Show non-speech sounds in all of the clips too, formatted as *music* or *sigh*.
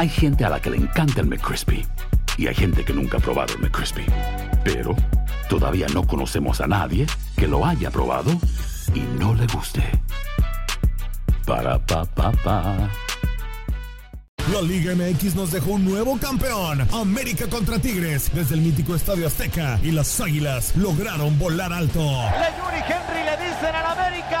Hay gente a la que le encanta el McCrispy y hay gente que nunca ha probado el McCrispy. Pero todavía no conocemos a nadie que lo haya probado y no le guste. Para pa pa pa. La Liga MX nos dejó un nuevo campeón. América contra Tigres desde el mítico Estadio Azteca y las Águilas lograron volar alto. Le Yuri Henry le dicen al América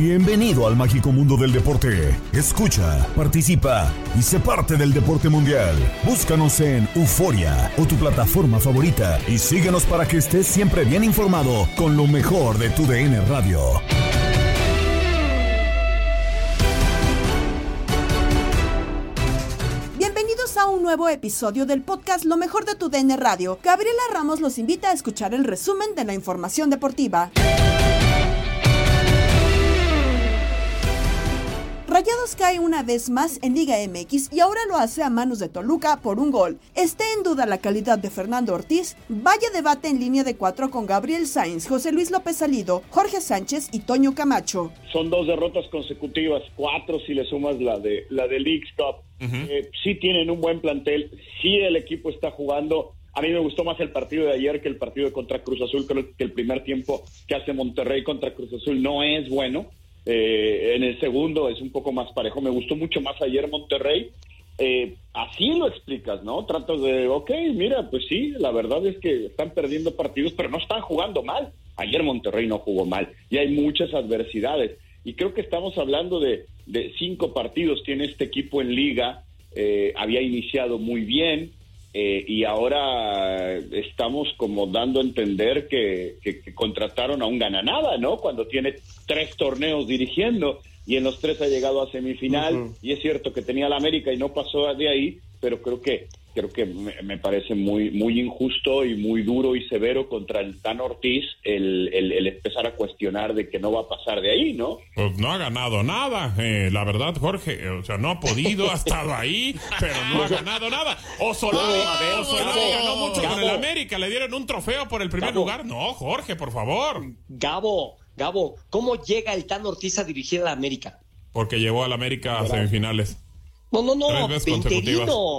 Bienvenido al mágico mundo del deporte. Escucha, participa y sé parte del deporte mundial. Búscanos en Euforia o tu plataforma favorita y síguenos para que estés siempre bien informado con lo mejor de tu DN Radio. Bienvenidos a un nuevo episodio del podcast Lo mejor de tu DN Radio. Gabriela Ramos los invita a escuchar el resumen de la información deportiva. Rayados cae una vez más en Liga MX y ahora lo hace a manos de Toluca por un gol. Esté en duda la calidad de Fernando Ortiz, vaya debate en línea de cuatro con Gabriel Sainz, José Luis López Salido, Jorge Sánchez y Toño Camacho. Son dos derrotas consecutivas, cuatro si le sumas la de la de Leagues Cup. Eh, sí tienen un buen plantel, sí el equipo está jugando. A mí me gustó más el partido de ayer que el partido de contra Cruz Azul. Creo que el primer tiempo que hace Monterrey contra Cruz Azul no es bueno. Eh, en el segundo es un poco más parejo. Me gustó mucho más ayer Monterrey. Eh, así lo explicas, ¿no? Tratas de, ok, mira, pues sí, la verdad es que están perdiendo partidos, pero no están jugando mal. Ayer Monterrey no jugó mal y hay muchas adversidades. Y creo que estamos hablando de, de cinco partidos, tiene este equipo en liga, eh, había iniciado muy bien, eh, y ahora estamos como dando a entender que, que, que contrataron a un gananada, ¿no? Cuando tiene tres torneos dirigiendo y en los tres ha llegado a semifinal y es cierto que tenía la América y no pasó de ahí, pero creo que creo que me, me parece muy muy injusto y muy duro y severo contra el Tan Ortiz el, el, el empezar a cuestionar de que no va a pasar de ahí, ¿no? Pues no ha ganado nada, eh, la verdad, Jorge. O sea, no ha podido, ha estado ahí, pero no ha ganado nada. O Solari, No, Solari ganó mucho con el América, le dieron un trofeo por el primer Gabo. lugar. No, Jorge, por favor. Gabo, Gabo, ¿cómo llega el Tan Ortiz a dirigir a la América? Porque llevó al América a semifinales. No, no, no.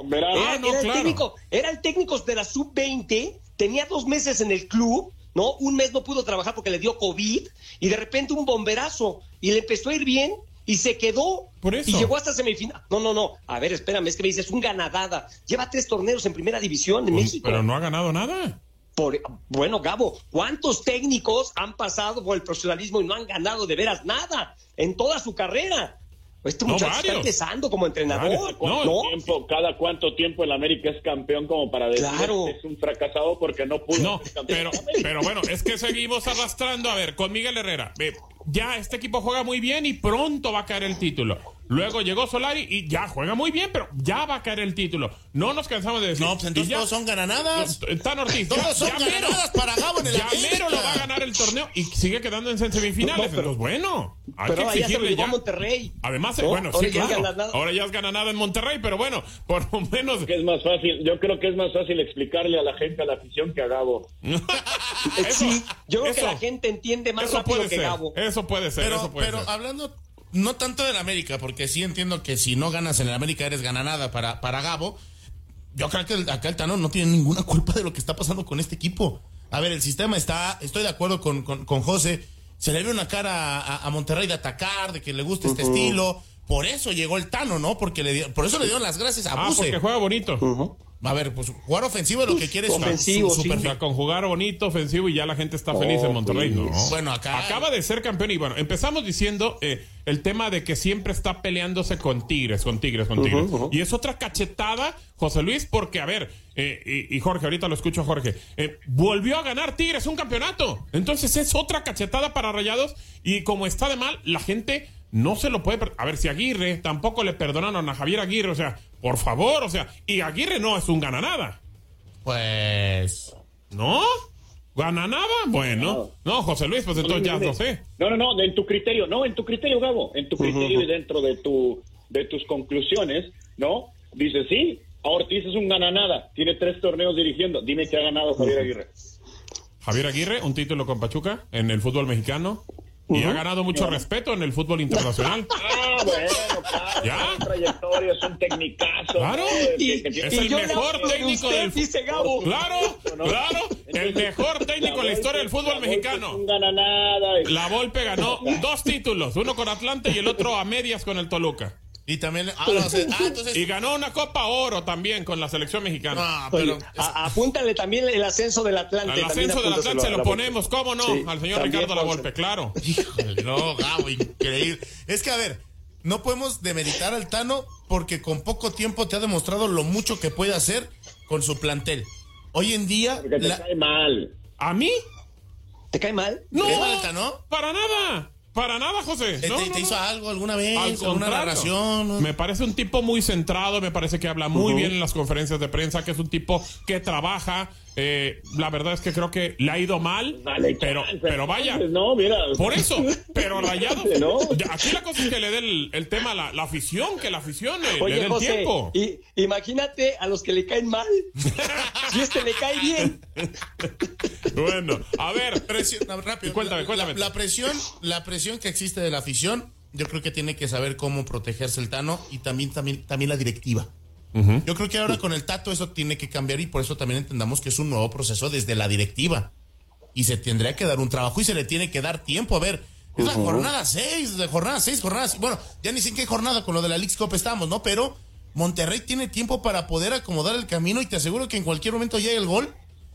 Verás. Era, Ah, no, era el claro. técnico, era el técnico de la sub-20, tenía dos meses en el club, ¿no? Un mes no pudo trabajar porque le dio COVID y de repente un bomberazo y le empezó a ir bien y se quedó. Por eso. Y llegó hasta semifinal. No, no, no. A ver, espérame, es que me dices un ganadada. Lleva tres torneos en primera división en Pues, México. pero no ha ganado nada. Por- bueno, Gabo, ¿cuántos técnicos han pasado por el profesionalismo y no han ganado de veras nada en toda su carrera? Este No, muchacho está empezando como entrenador. Varios. ¿Cuánto No, tiempo, cada cuánto tiempo el América es campeón como para decir Claro. que es un fracasado porque no pudo No, ser campeón pero, pero bueno, es que seguimos arrastrando. A ver, con Miguel Herrera. Ve, ya este equipo juega muy bien y pronto va a caer el título. Luego llegó Solari y ya juega muy bien, pero ya va a caer el título. No nos cansamos de decir. No, pues entonces ya- todos son gananadas. Tan Ortiz. *laughs* Todos ya- son ya mero- para Gabo en el ya mero lo va a ganar el torneo y sigue quedando en semifinales. No, pero- Entonces, bueno, hay Pero que ya exigirle ya. a Monterrey. Además, eh, ¿No? bueno, Ahora sí, ya es claro. gananada. Ahora ya es gananada en Monterrey, pero bueno, *laughs* por lo menos. Que es más fácil, yo creo que es más fácil explicarle a la gente, a la afición, que a Gabo. *laughs* Eso- sí, yo creo que la gente entiende más Eso rápido puede que ser. Gabo. Eso puede ser. Pero, eso puede pero ser. hablando no tanto del América, porque sí entiendo que si no ganas en el América eres gananada para, para Gabo. Yo creo que el- acá el Tano no tiene ninguna culpa de lo que está pasando con este equipo. A ver, el sistema está, estoy de acuerdo con, con, con José, se le ve una cara a, a Monterrey de atacar, de que le gusta este estilo. Por eso llegó el Tano, ¿no? Porque le dio- por eso le dieron las gracias a Ah, Buse. porque juega bonito. A ver, pues jugar ofensivo es lo que quiere su- Ofensivo, su, su sí. O sea, con jugar bonito, ofensivo y ya la gente está feliz en Monterrey, ¿no? Bueno, acá- Acaba de ser campeón y bueno, empezamos diciendo eh, el tema de que siempre está peleándose con Tigres, con Tigres, con Tigres. Y es otra cachetada, José Luis, porque a ver, eh, y, y Jorge, ahorita lo escucho a Jorge, eh, volvió a ganar Tigres un campeonato. Entonces es otra cachetada para Rayados y como está de mal, la gente no se lo puede... A ver, si Aguirre tampoco le perdonaron a Javier Aguirre, o sea, por favor, o sea, y Aguirre no es un gana nada. Pues. ¿No? ¿Gana nada? Bueno. No, José Luis, pues entonces ya lo sé. No, no, no, en tu criterio, no, en tu criterio, Gabo, en tu criterio y dentro de tu de tus conclusiones, ¿no? Dices, sí, Ortiz es un gananada, tiene tres torneos dirigiendo, dime qué ha ganado Javier Aguirre. Javier Aguirre, un título con Pachuca en el fútbol mexicano. Y ha ganado mucho respeto en el fútbol internacional. *laughs* Ah, bueno, claro, ¿Ya? es un es un tecnicazo. Claro. ¿no? Que- Y- que tiene- Es el mejor técnico usted, del dice Gabo. Claro, claro. El mejor técnico en la historia del fútbol mexicano. Un gananada. La Volpe ganó *laughs* dos títulos, uno con Atlante y el otro a medias con el Toluca. Y también. Ah, no, ah, entonces. Y ganó una Copa Oro también con la selección mexicana. No, pero. A- apúntale también el ascenso del Atlante. Al también ascenso del Atlante se lo ponemos, ¿cómo no? Sí, Al señor Ricardo La. Volpe, claro. Híjole, no, Gabo, increíble. Es que, a ver, no podemos demeritar al Tano porque con poco tiempo te ha demostrado lo mucho que puede hacer con su plantel. Hoy en día. Porque te la- cae mal. ¿A mí? ¿Te cae mal? No, ¿Qué falta, no? para nada. Para nada, José. ¿Te, No, te- no, te no. hizo algo alguna vez? Al ¿Alguna narración? Me parece un tipo muy centrado, me parece que habla muy bien en las conferencias de prensa, que es un tipo que trabaja. Eh, la verdad es que creo que le ha ido mal, Dale pero, chance. pero vaya. Entonces, No, mira. Por eso, pero Rayados. No. Aquí la cosa es que le dé el, el tema a la, la afición, que la afición le, le dé el José, tiempo. y, imagínate a los que le caen mal. si este le cae bien. Bueno, a ver. Presión, rápido. Cuéntame, La- cuéntame. La, la presión, la presión que existe de la afición, yo creo que tiene que saber cómo protegerse el Tano y también, también, también la directiva. Yo creo que ahora con el Tato eso tiene que cambiar y por eso también entendamos que es un nuevo proceso desde la directiva. Y se tendría que dar un trabajo y se le tiene que dar tiempo. A ver, es la jornada 6, de jornada 6, jornada seis. Bueno, ya ni sé en qué jornada con lo de la League Cup estamos, ¿no? Pero Monterrey tiene tiempo para poder acomodar el camino y te aseguro que en cualquier momento llega el gol.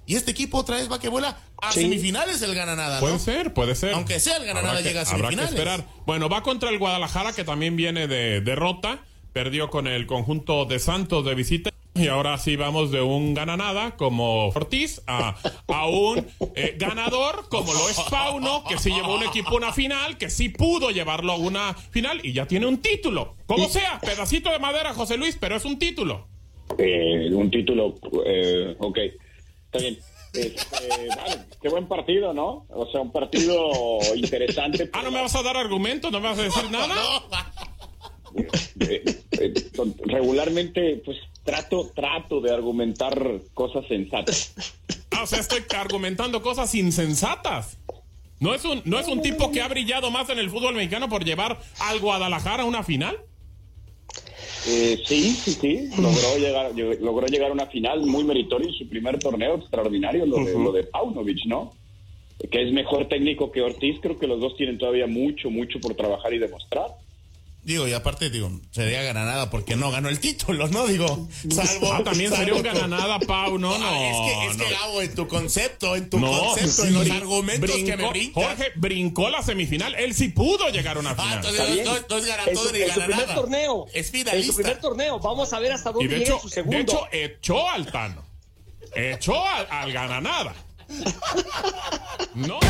Y este equipo otra vez va que vuela a Sí. semifinales el gana nada, Puede ¿no? ser, puede ser. Aunque sea el Granada Habrá que- llega a Habrá que semifinales. esperar. Bueno, va contra el Guadalajara, que también viene de derrota. Perdió con el conjunto de Santos de visita. Y ahora sí vamos de un gananada como Ortiz a, a un eh, ganador como lo es Pauno, que sí llevó un equipo a una final, que sí pudo llevarlo a una final y ya tiene un título. Como sea, pedacito de madera, José Luis, pero es un título. Eh, un título, eh, ok, está bien. Este, vale, qué buen partido, ¿no? O sea, un partido interesante. Ah, ¿no me vas a dar argumentos? ¿No me vas a decir nada? *laughs* Eh, regularmente, pues trato, trato de argumentar cosas sensatas. Ah, o sea, estoy argumentando cosas insensatas. ¿No es, un, ¿No es un tipo que ha brillado más en el fútbol mexicano por llevar al Guadalajara a una final? Eh, sí, sí, sí, logró llegar, lleg- logró llegar a una final muy meritoria en su primer torneo, extraordinario, lo de, lo de Paunovic, ¿no? Que es mejor técnico que Ortiz, creo que los dos tienen todavía mucho, mucho por trabajar y demostrar. Digo, y aparte, digo, sería gananada porque no ganó el título, ¿no? Digo, salvo. Ah, también sería un gananada, Pau. No, no. Ah, es que, es no. que Gabo, en tu concepto, en tu No, concepto, sí, en los argumentos que me brincó- brincas. Jorge brincó la semifinal. Él sí pudo llegar a una Ah, final. entonces Está no, no, no es su, ni en su gana primer nada. torneo. Es En su finalista. primer torneo. Vamos a ver hasta dónde de llega hecho, su de segundo. hecho, echó al Tano. Echó al, al gananada. *laughs* No.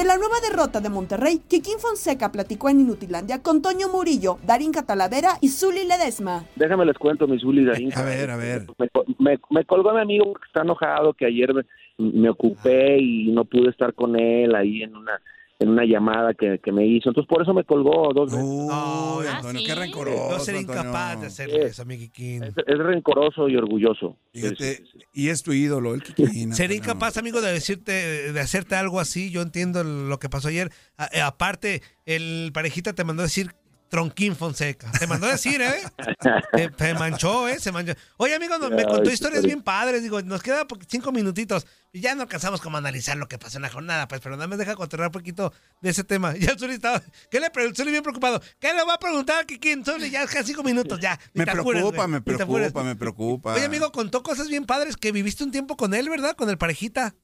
De la nueva derrota de Monterrey, Kikín Fonseca platicó en Inutilandia con Toño Murillo, Darín Catalavera y Zuli Ledesma. Déjame les cuento, mi Zuli Darín. A ver, a ver. Me, me, me colgó mi amigo porque está enojado que ayer me, me ocupé y no pude estar con él ahí en una en una llamada que, que me hizo. Entonces, por eso me colgó dos veces. Uy, Ah, Antonio, ¿sí? qué rencoroso. No ser Antonio. incapaz de hacerle Sí. eso a mi Kikín. Es, es rencoroso y orgulloso. Fíjate, Sí, sí, sí. y es tu ídolo, el Kikín. *laughs* Antonio. incapaz, amigo, de decirte, de hacerte algo así. Yo entiendo lo que pasó ayer. A- eh, aparte, el parejita te mandó a decir Tronquín Fonseca. Te mandó a decir, ¿eh? *laughs* Te manchó, ¿eh? Se manchó. Oye, amigo, no- me contó historias bien padres. Digo, nos queda cinco minutitos. Y ya no alcanzamos como a analizar lo que pasó en la jornada, pues, pero nada más deja contar un poquito de ese tema. *laughs* Ya el Zuli estaba. ¿Qué le preguntó? Zuli bien preocupado. ¿Qué le va a preguntar a Kikín? Zuli, ya casi cinco minutos, ya. Me preocupa, me preocupa, me preocupa. Oye, amigo, contó cosas bien padres que viviste un tiempo con él, ¿verdad? Con el parejita.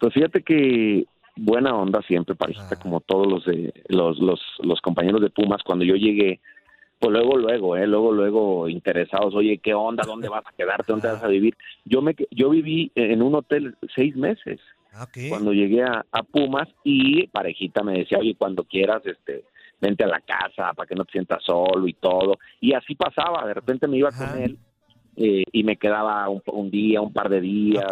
Pues fíjate que buena onda siempre, parejita, Ah. como todos los, de, los, los, los compañeros de Pumas. Cuando yo llegué, pues luego, luego, eh, luego, luego interesados, oye, ¿qué onda? ¿Dónde vas a quedarte? ¿Dónde vas a vivir? Yo me yo viví en un hotel seis meses Ah, cuando llegué a, a Pumas y parejita me decía, oye, cuando quieras, este, vente a la casa para que no te sientas solo y todo. Y así pasaba, de repente me iba Ajá. con él eh, y me quedaba un, un día, un par de días.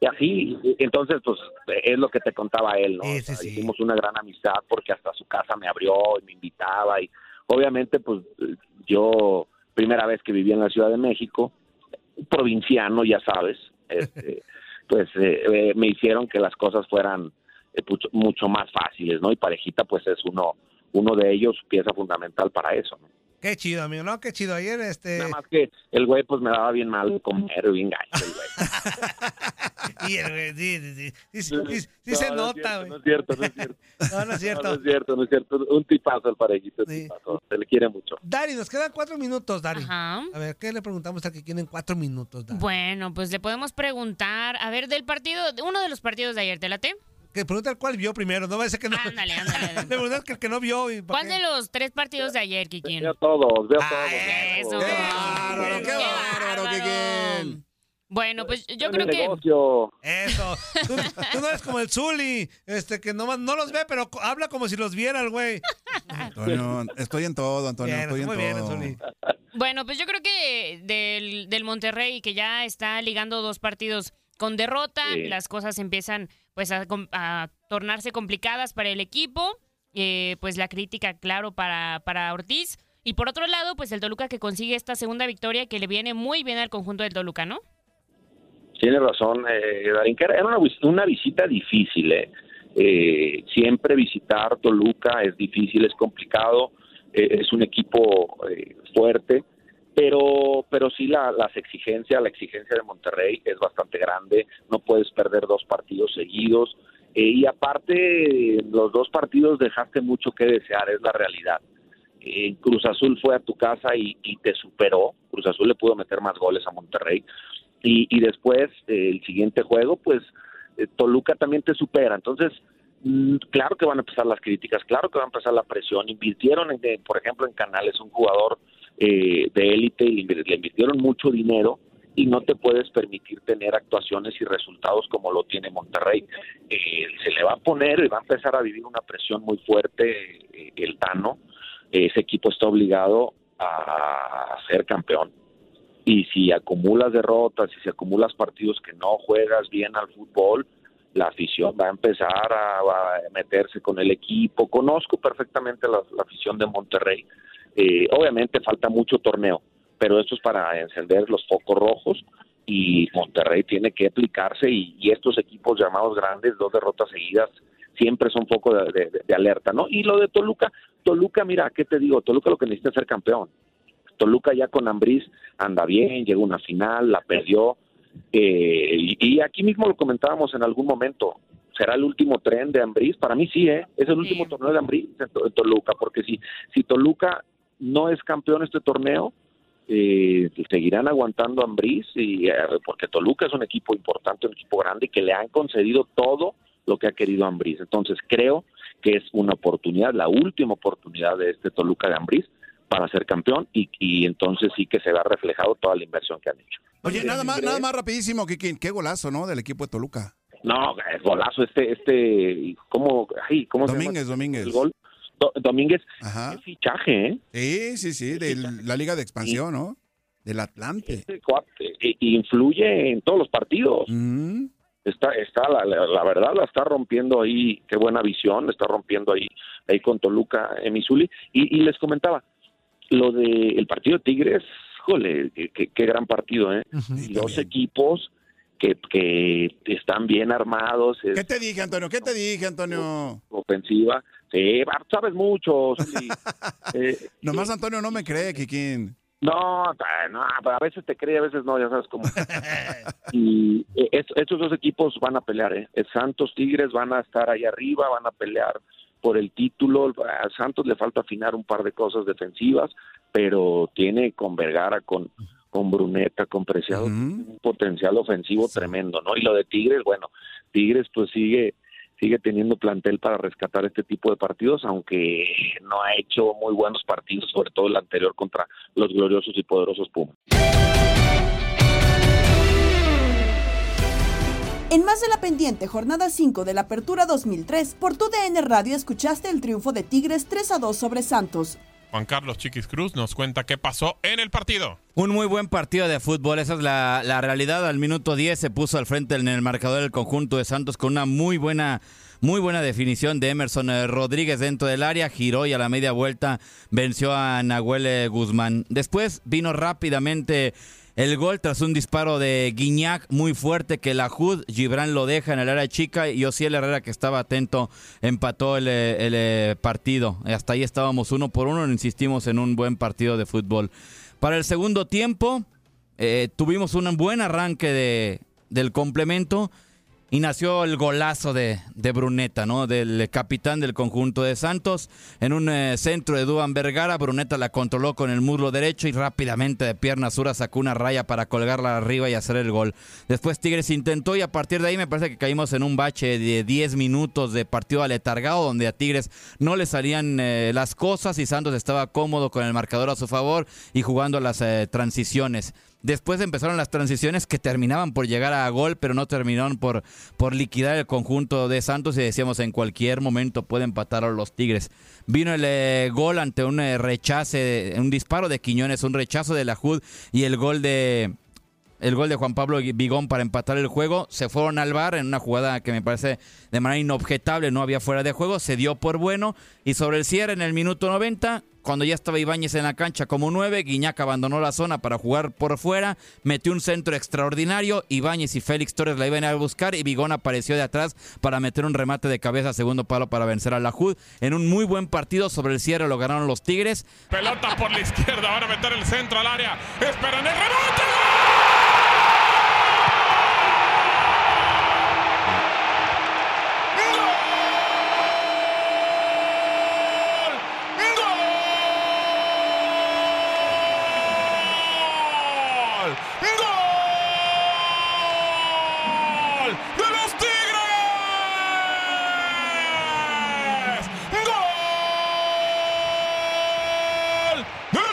Y así, entonces, pues es lo que te contaba él, ¿no? Sí, O sea, sí, sí. Hicimos una gran amistad porque hasta su casa me abrió y me invitaba. Y obviamente, pues yo, primera vez que vivía en la Ciudad de México, provinciano, ya sabes, *laughs* este, pues eh, eh, me hicieron que las cosas fueran eh, mucho, mucho más fáciles, ¿no? Y parejita, pues es uno, uno de ellos, pieza fundamental para eso, ¿no? Qué chido, amigo, ¿no? Qué chido. Ayer, este. Nada más que el güey, pues me daba bien mal de comer, bien gacho, el güey. *laughs* Y el güey, sí, sí, sí. Sí, sí, sí, sí No, se no es nota, cierto, güey. No es cierto, no es cierto. *laughs* No, no es cierto. no es cierto, no es cierto. Un tipazo el parejito, un Sí. tipazo. Se le quiere mucho. Dari, nos quedan cuatro minutos, Dari. Ajá. A ver, ¿qué le preguntamos a que quieren cuatro minutos, Dari? Bueno, pues le podemos preguntar, a ver, del partido, uno de los partidos de ayer, ¿te late? Que pregunta el cuál vio primero, no va a ser que no. Ándale, ándale. *laughs* Le preguntas que el que no vio y ¿para ¿Cuál qué? de los tres partidos de ayer, Kikín? Veo todos, veo Ah, todos. Eso. veo ¡Qué bárbaro, qué bárbaro, Kikín! Bueno, pues yo creo que... negocio. Eso. Tú, tú no eres como el Zuli, este, que no, no los ve, pero habla como si los viera el güey. Antonio, estoy en todo, Antonio, Bien, estoy en muy bien, todo. Zuli. Bueno, pues yo creo que del, del Monterrey, que ya está ligando dos partidos con derrota, Sí. las cosas empiezan pues a, tornarse complicadas para el equipo. Eh, pues la crítica, claro, para, para Ortiz. Y por otro lado, pues el Toluca que consigue esta segunda victoria que le viene muy bien al conjunto del Toluca, ¿no? Tiene razón, eh, Darín, que era una, una visita difícil. Eh. Eh, siempre visitar Toluca es difícil, es complicado. eh, es un equipo eh, fuerte, pero pero sí la, las exigencias, la exigencia de Monterrey es bastante grande. No puedes perder dos partidos seguidos. eh, y aparte, los dos partidos dejaste mucho que desear, es la realidad. Eh, Cruz Azul fue a tu casa y, y te superó. Cruz Azul le pudo meter más goles a Monterrey. Y, y después, eh, el siguiente juego, pues Toluca también te supera. Entonces, mm, claro que van a empezar las críticas, claro que va a empezar la presión. Invirtieron, en, por ejemplo, en Canales, un jugador eh, de élite, y le invirtieron mucho dinero y no te puedes permitir tener actuaciones y resultados como lo tiene Monterrey. Eh, se le va a poner y va a empezar a vivir una presión muy fuerte eh, el Tano. Ese equipo está obligado a ser campeón y si acumulas derrotas, si se acumulas partidos que no juegas bien al fútbol, la afición va a empezar a, meterse con el equipo. Conozco perfectamente la afición de Monterrey. Eh, obviamente falta mucho torneo, pero esto es para encender los focos rojos y Monterrey tiene que aplicarse y, y estos equipos llamados grandes, dos derrotas seguidas, siempre son foco de, de- de alerta, ¿no? Y lo de Toluca, Toluca, mira, ¿qué te digo? Toluca lo que necesita es ser campeón. Toluca ya con Ambriz anda bien, llegó a una final, la perdió. eh, y, y aquí mismo lo comentábamos en algún momento. ¿Será el último tren de Ambriz? Para mí sí, ¿eh? Es el último torneo de Ambriz en Toluca, porque si, si Toluca no es campeón este torneo, eh, seguirán aguantando a Ambriz, y, eh, porque Toluca es un equipo importante, un equipo grande y que le han concedido todo lo que ha querido Ambriz. Entonces creo que es una oportunidad, la última oportunidad de este Toluca de Ambriz para ser campeón y, y entonces sí que se va reflejado toda la inversión que han hecho. Oye, nada más, nada más rapidísimo, Kikín. Qué golazo, ¿no? Del equipo de Toluca. No, golazo este, este, ¿cómo, ay, cómo se llama? Domínguez, Domínguez. El gol. Do- Domínguez, Ajá. qué fichaje, ¿eh? Sí, sí, sí, de la Liga de Expansión, ¿no? Del Atlante. Este cuate, eh, influye en todos los partidos. Mm. Está, está la, la- la verdad la está rompiendo ahí, qué buena visión, la está rompiendo ahí, ahí con Toluca en Missouri. Y, y les comentaba, lo de el partido de Tigres, jole, qué, qué- qué gran partido, ¿eh? Sí, Dos equipos que, que están bien armados, ¿Qué te dije, Antonio? ¿Qué te dije, Antonio? ofensiva. Sí, sabes mucho. *laughs* Eh, Nomás Antonio no me cree, Kikín. No, no, pero a veces te cree, a veces no, ya sabes cómo. *laughs* y eh, est- estos dos equipos van a pelear, ¿eh? Santos Tigres van a estar ahí arriba, van a pelear por el título. A Santos le falta afinar un par de cosas defensivas, pero tiene con Vergara, con, con Bruneta, con Preciado, Ujú. un potencial ofensivo tremendo, ¿no? Y lo de Tigres, bueno, Tigres pues sigue sigue teniendo plantel para rescatar este tipo de partidos, aunque no ha hecho muy buenos partidos, sobre todo el anterior contra los gloriosos y poderosos Pumas. En más de la pendiente jornada 5 de la Apertura 2003, por tu DN Radio escuchaste el triunfo de Tigres 3 a 2 sobre Santos. Juan Carlos Chiquis Cruz nos cuenta qué pasó en el partido. Un muy buen partido de fútbol, esa es la, realidad. Al minuto 10 se puso al frente en el marcador del conjunto de Santos con una muy buena, muy buena definición de Emerson eh, Rodríguez dentro del área, giró y a la media vuelta venció a Nahuel eh, Guzmán. Después vino rápidamente el gol tras un disparo de Guiñac muy fuerte que la Jud, Gibran lo deja en el área chica y Osiel Herrera que estaba atento empató el, eh, eh, partido. Hasta ahí estábamos uno por uno, insistimos en un buen partido de fútbol. Para el segundo tiempo eh, tuvimos un buen arranque de, del complemento y nació el golazo de, de Bruneta, ¿no? Del capitán del conjunto de Santos. En un eh, centro de Duan Vergara, Bruneta la controló con el muslo derecho y rápidamente de pierna sura sacó una raya para colgarla arriba y hacer el gol. Después Tigres intentó y a partir de ahí me parece que caímos en un bache de 10 minutos de partido aletargado donde a Tigres no le salían eh, las cosas y Santos estaba cómodo con el marcador a su favor y jugando las eh, transiciones. Después empezaron las transiciones que terminaban por llegar a gol, pero no terminaron por, por liquidar el conjunto de Santos y decíamos en cualquier momento puede empatar a los Tigres. Vino el eh, gol ante un eh, rechace, un disparo de Quiñones, un rechazo de la Jud y el gol de el gol de Juan Pablo Vigón para empatar el juego. Se fueron al bar en una jugada que me parece de manera inobjetable, no había fuera de juego, se dio por bueno y sobre el cierre en el minuto 90, cuando ya estaba Ibáñez en la cancha como 9, Guiñac abandonó la zona para jugar por fuera, metió un centro extraordinario, Ibáñez y Félix Torres la iban a buscar y Vigón apareció de atrás para meter un remate de cabeza a segundo palo para vencer a la Jud. En un muy buen partido sobre el cierre lo ganaron los Tigres. Pelota por la izquierda, ahora meter el centro al área. Esperan el rebote. ¡Gol! ¡Gol! ¡De los Tigres! ¡Gol! ¡Del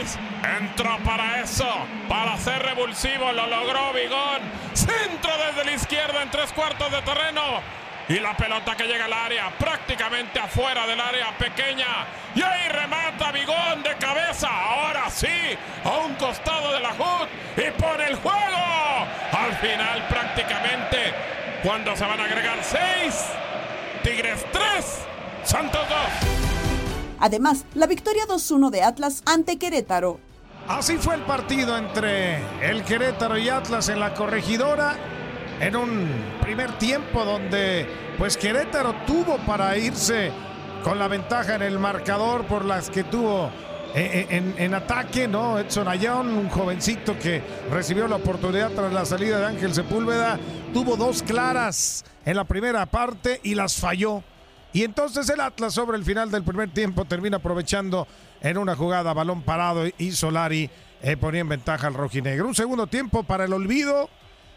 6! Entró para eso, para ser revulsivo, lo logró Vigón. Centro desde la izquierda en tres cuartos de terreno. Y la pelota que llega al área, prácticamente afuera del área pequeña. Y ahí remata Vigón de cabeza. Ahora sí, a un costado de la HUD. Y pone el juego. Al final prácticamente, cuando se van a agregar seis. Tigres 3, Santos 2. Además, la victoria 2-1 de Atlas ante Querétaro. Así fue el partido entre el Querétaro y Atlas en la corregidora en un primer tiempo donde pues Querétaro tuvo para irse con la ventaja en el marcador por las que tuvo eh, eh, en, en ataque, ¿no? Edson Ayón, un jovencito que recibió la oportunidad tras la salida de Ángel Sepúlveda, tuvo dos claras en la primera parte y las falló. Y entonces el Atlas sobre el final del primer tiempo termina aprovechando en una jugada balón parado y Solari eh, ponía en ventaja al rojinegro. Un segundo tiempo para el olvido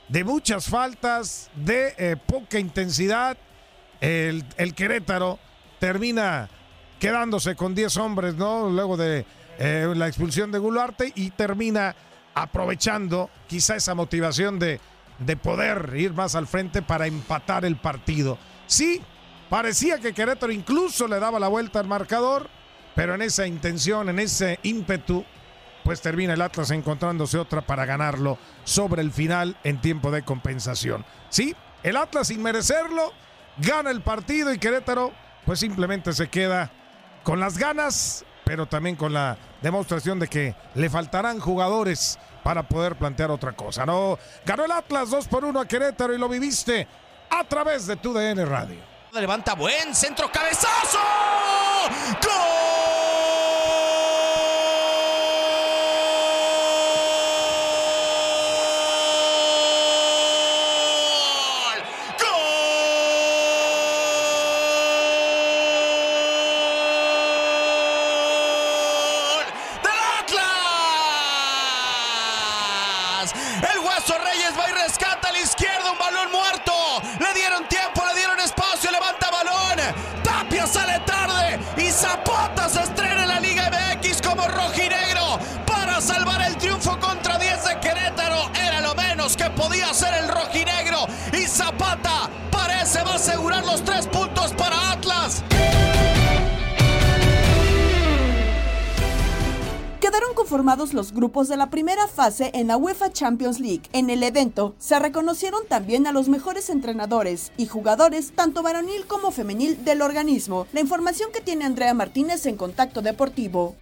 de muchas faltas, de eh, poca intensidad. El, Querétaro termina quedándose con 10 hombres, ¿no? Luego de eh, la expulsión de Gularte y termina aprovechando quizá esa motivación de, de poder ir más al frente para empatar el partido. Sí, parecía que Querétaro incluso le daba la vuelta al marcador, pero en esa intención, en ese ímpetu, pues termina el Atlas encontrándose otra para ganarlo sobre el final en tiempo de compensación. Sí, el Atlas sin merecerlo gana el partido y Querétaro pues simplemente se queda con las ganas, pero también con la demostración de que le faltarán jugadores para poder plantear otra cosa. No, ganó el Atlas 2 por 1 a Querétaro y lo viviste a través de tu DN Radio. Levanta buen centro cabezazo. Asegurar los tres puntos para Atlas. Quedaron conformados los grupos de la primera fase en la UEFA Champions League. En el evento se reconocieron también a los mejores entrenadores y jugadores, tanto varonil como femenil, del organismo. La información que tiene Andrea Martínez en Contacto Deportivo.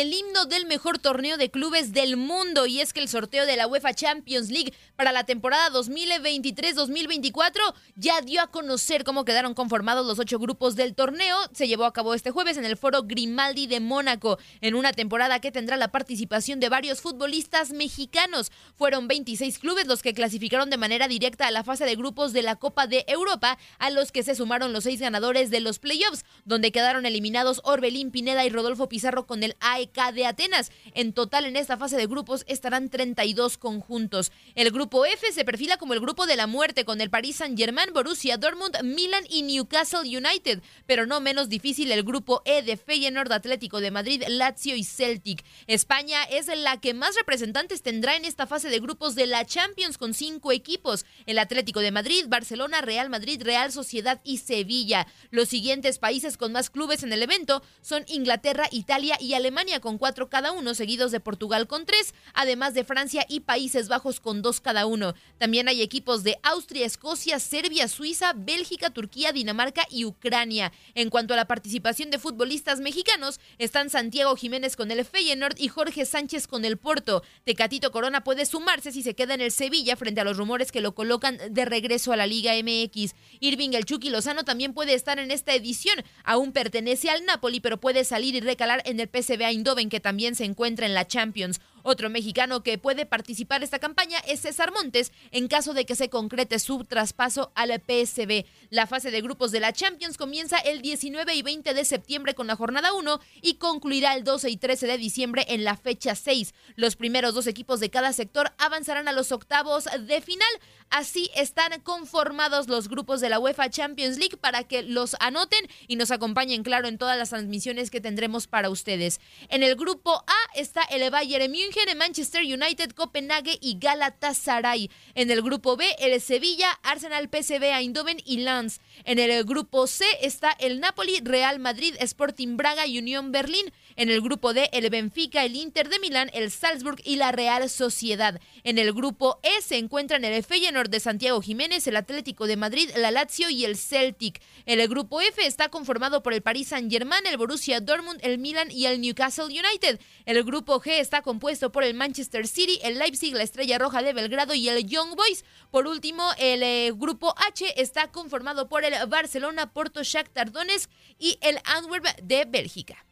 El himno del mejor torneo de clubes del mundo y es que el sorteo de la UEFA Champions League para la temporada 2023-2024 ya dio a conocer cómo quedaron conformados los ocho grupos del torneo. Se llevó a cabo este jueves en el foro Grimaldi de Mónaco en una temporada que tendrá la participación de varios futbolistas mexicanos. Fueron 26 clubes los que clasificaron de manera directa a la fase de grupos de la Copa de Europa, a los que se sumaron los seis ganadores de los playoffs, donde quedaron eliminados Orbelín Pineda y Rodolfo Pizarro con el AEK de Atenas. En total, en esta fase de grupos estarán 32 conjuntos. El grupo F se perfila como el grupo de la muerte con el Paris Saint-Germain, Borussia Dortmund, Milan y Newcastle United, pero no menos difícil el grupo E de Feyenoord, Atlético de Madrid, Lazio y Celtic. España es la que más representantes tendrá en esta fase de grupos de la Champions con cinco equipos: el Atlético de Madrid, Barcelona, Real Madrid, Real Sociedad y Sevilla. Los siguientes países con más clubes en el evento son Inglaterra, Italia y Alemania con cuatro cada uno, seguidos de Portugal con tres, además de Francia y Países Bajos con dos cada uno. También hay equipos de Austria, Escocia, Serbia, Suiza, Bélgica, Turquía, Dinamarca y Ucrania. En cuanto a la participación de futbolistas mexicanos, están Santiago Jiménez con el Feyenoord y Jorge Sánchez con el Porto. Tecatito Corona puede sumarse si se queda en el Sevilla frente a los rumores que lo colocan de regreso a la Liga MX. Irving El Chucky Lozano también puede estar en esta edición. Aún pertenece al Napoli, pero puede salir y recalar en el PSV Eindhoven que también se encuentra en la Champions. Otro mexicano que puede participar esta campaña es César Montes en caso de que se concrete su traspaso al PSB. La fase de grupos de la Champions comienza el 19 y 20 de septiembre con la jornada 1 y concluirá el 12 y 13 de diciembre en la fecha 6. Los primeros dos equipos de cada sector avanzarán a los octavos de final. Así están conformados los grupos de la UEFA Champions League para que los anoten y nos acompañen, claro, en todas las transmisiones que tendremos para ustedes. En el grupo A está el Bayern München, Manchester United, Copenhague y Galatasaray. En el grupo B, el Sevilla, Arsenal, PSV, Eindhoven y Lens. En el grupo C está el Napoli, Real Madrid, Sporting Braga y Unión Berlín. En el grupo D, el Benfica, el Inter de Milán, el Salzburg y la Real Sociedad. En el grupo E se encuentran el Feyenoord de Santiago Jiménez, el Atlético de Madrid, la Lazio y el Celtic. El grupo F está conformado por el Paris Saint-Germain, el Borussia Dortmund, el Milan y el Newcastle United. El grupo G está compuesto por el Manchester City, el Leipzig, la Estrella Roja de Belgrado y el Young Boys. Por último, el eh, grupo H está conformado por el Barcelona, Porto, Shakhtar Donetsk y el Antwerp de Bélgica.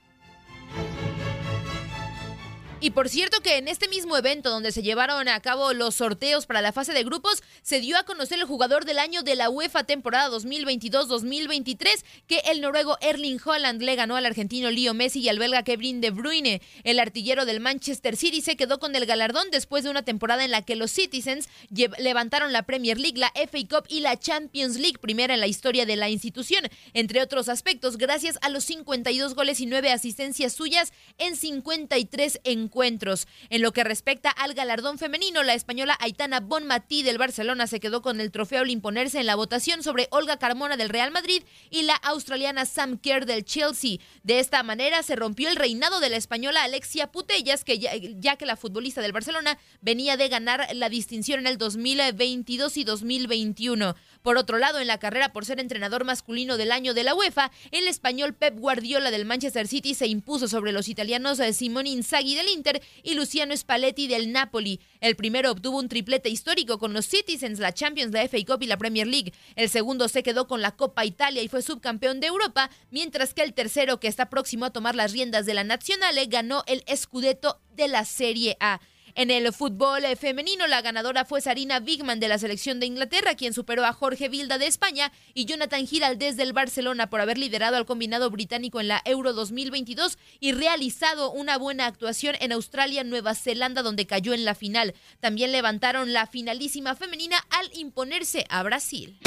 Y por cierto que en este mismo evento donde se llevaron a cabo los sorteos para la fase de grupos, se dio a conocer el jugador del año de la UEFA temporada 2022-2023, que el noruego Erling Holland le ganó al argentino Leo Messi y al belga Kevin De Bruyne. El artillero del Manchester City se quedó con el galardón después de una temporada en la que los Citizens levantaron la Premier League, la FA Cup y la Champions League, primera en la historia de la institución, entre otros aspectos, gracias a los 52 goles y 9 asistencias suyas en 53 encuentros encuentros. En lo que respecta al galardón femenino, la española Aitana Bonmatí del Barcelona se quedó con el trofeo al imponerse en la votación sobre Olga Carmona del Real Madrid y la australiana Sam Kerr del Chelsea. De esta manera se rompió el reinado de la española Alexia Putellas, que ya, que la futbolista del Barcelona venía de ganar la distinción en el 2022 y 2021. Por otro lado, en la carrera por ser entrenador masculino del año de la UEFA, el español Pep Guardiola del Manchester City se impuso sobre los italianos eh, Simone Inzaghi del Inter y Luciano Spalletti del Napoli. El primero obtuvo un triplete histórico con los Citizens, la Champions, la FA Cup y la Premier League. El segundo se quedó con la Copa Italia y fue subcampeón de Europa, mientras que el tercero, que está próximo a tomar las riendas de la Nazionale, ganó el Scudetto de la Serie A. En el fútbol femenino, la ganadora fue Sarina Bigman de la selección de Inglaterra, quien superó a Jorge Vilda de España y Jonathan Giraldez del Barcelona por haber liderado al combinado británico en la Euro 2022 y realizado una buena actuación en Australia, Nueva Zelanda, donde cayó en la final. También levantaron la finalísima femenina al imponerse a Brasil.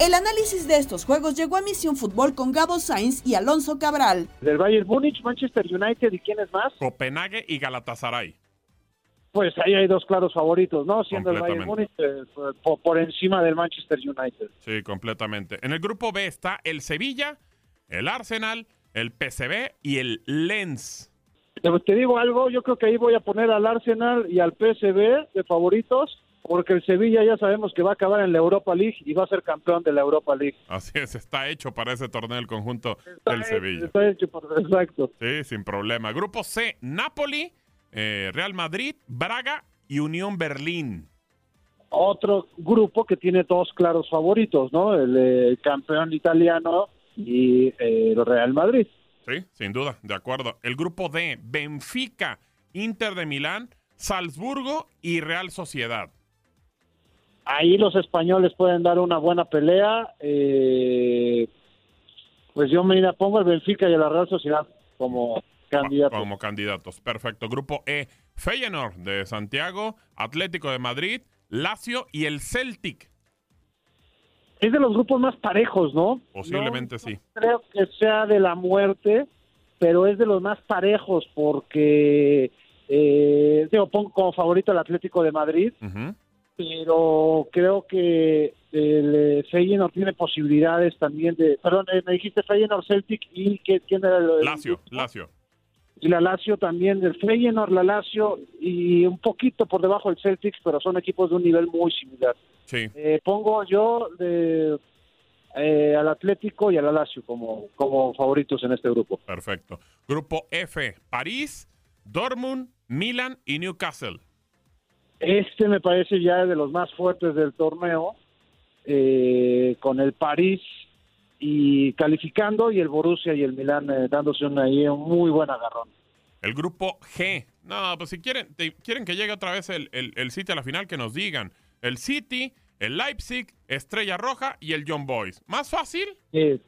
El análisis de estos juegos llegó a Misión Fútbol con Gabo Sainz y Alonso Cabral. Del Bayern Múnich, Manchester United y quién es más? Copenhague y Galatasaray. Pues ahí hay dos claros favoritos, ¿no? Siendo el Bayern Múnich eh, por, por, encima del Manchester United. Sí, completamente. En el grupo B está el Sevilla, el Arsenal, el PSV y el Lens. Te digo algo, yo creo que ahí voy a poner al Arsenal y al PSV de favoritos porque el Sevilla ya sabemos que va a acabar en la Europa League y va a ser campeón de la Europa League. Así es, está hecho para ese torneo el conjunto del Sevilla. Está hecho por, exacto. Sí, sin problema. Grupo C, Napoli, eh, Real Madrid, Braga y Unión Berlín. Otro grupo que tiene dos claros favoritos, ¿no? El, eh, campeón italiano y eh, el Real Madrid. Sí, sin duda, de acuerdo. El grupo D, Benfica, Inter de Milán, Salzburgo y Real Sociedad ahí los españoles pueden dar una buena pelea. Eh, pues yo me pongo el Benfica y la Real Sociedad como candidatos. Como candidatos, perfecto. Grupo E, Feyenoord de Santiago, Atlético de Madrid, Lazio y el Celtic. Es de los grupos más parejos, ¿no? Posiblemente sí. creo que sea de la muerte, pero es de los más parejos porque, eh, digo, pongo como favorito el Atlético de Madrid pero creo que el eh, Feyenoord tiene posibilidades también de, perdón, eh, me dijiste Feyenoord, Celtic y que tiene el, Lazio, Lazio. Y la Lazio también, del Feyenoord, la Lazio y un poquito por debajo del Celtic, pero son equipos de un nivel muy similar. Sí. Eh, pongo yo de, al Atlético y al Lazio como, como favoritos en este grupo. Perfecto. Grupo F, París, Dortmund, Milan y Newcastle. Este me parece ya de los más fuertes del torneo, eh, con el París y calificando y el Borussia y el Milán eh, dándose un, ahí un muy buen agarrón. El grupo G. No, pues si quieren, quieren que llegue otra vez el, el, City a la final, que nos digan. El City, el Leipzig, Estrella Roja y el John Boys. ¿Más fácil? Sí,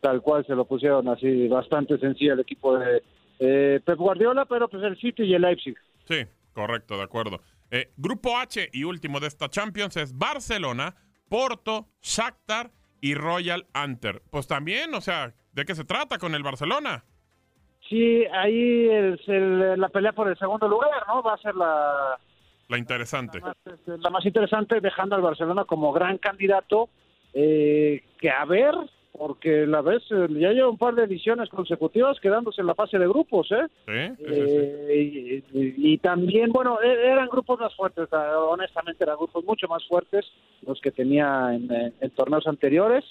tal cual se lo pusieron así, bastante sencillo el equipo de eh, Pep Guardiola, pero pues el City y el Leipzig. Sí, correcto, de acuerdo. Eh, grupo H y último de esta Champions es Barcelona, Porto, Shakhtar y Royal Anter. Pues también, o sea, ¿de qué se trata con el Barcelona? Sí, ahí es la pelea por el segundo lugar, ¿no? Va a ser la... La interesante. La más, interesante, dejando al Barcelona como gran candidato, eh, que a ver porque la vez eh, ya lleva un par de ediciones consecutivas quedándose en la fase de grupos, ¿eh? Sí, eh, y, también, bueno, e, eran grupos más fuertes, honestamente eran grupos mucho más fuertes los que tenía en, torneos anteriores.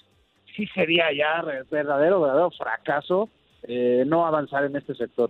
Sí sería ya verdadero, verdadero fracaso eh, no avanzar en este sector.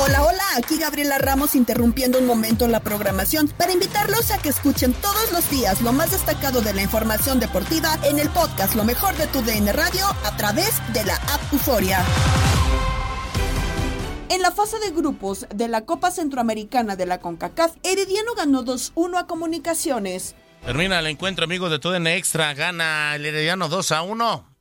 Hola, hola, aquí Gabriela Ramos interrumpiendo un momento la programación para invitarlos a que escuchen todos los días lo más destacado de la información deportiva en el podcast Lo mejor de tu DN Radio a través de la app Euforia. En la fase de grupos de la Copa Centroamericana de la CONCACAF, Herediano ganó 2-1 a Comunicaciones. Termina el encuentro, amigos de TUDN Extra. Gana el Herediano 2 a 1.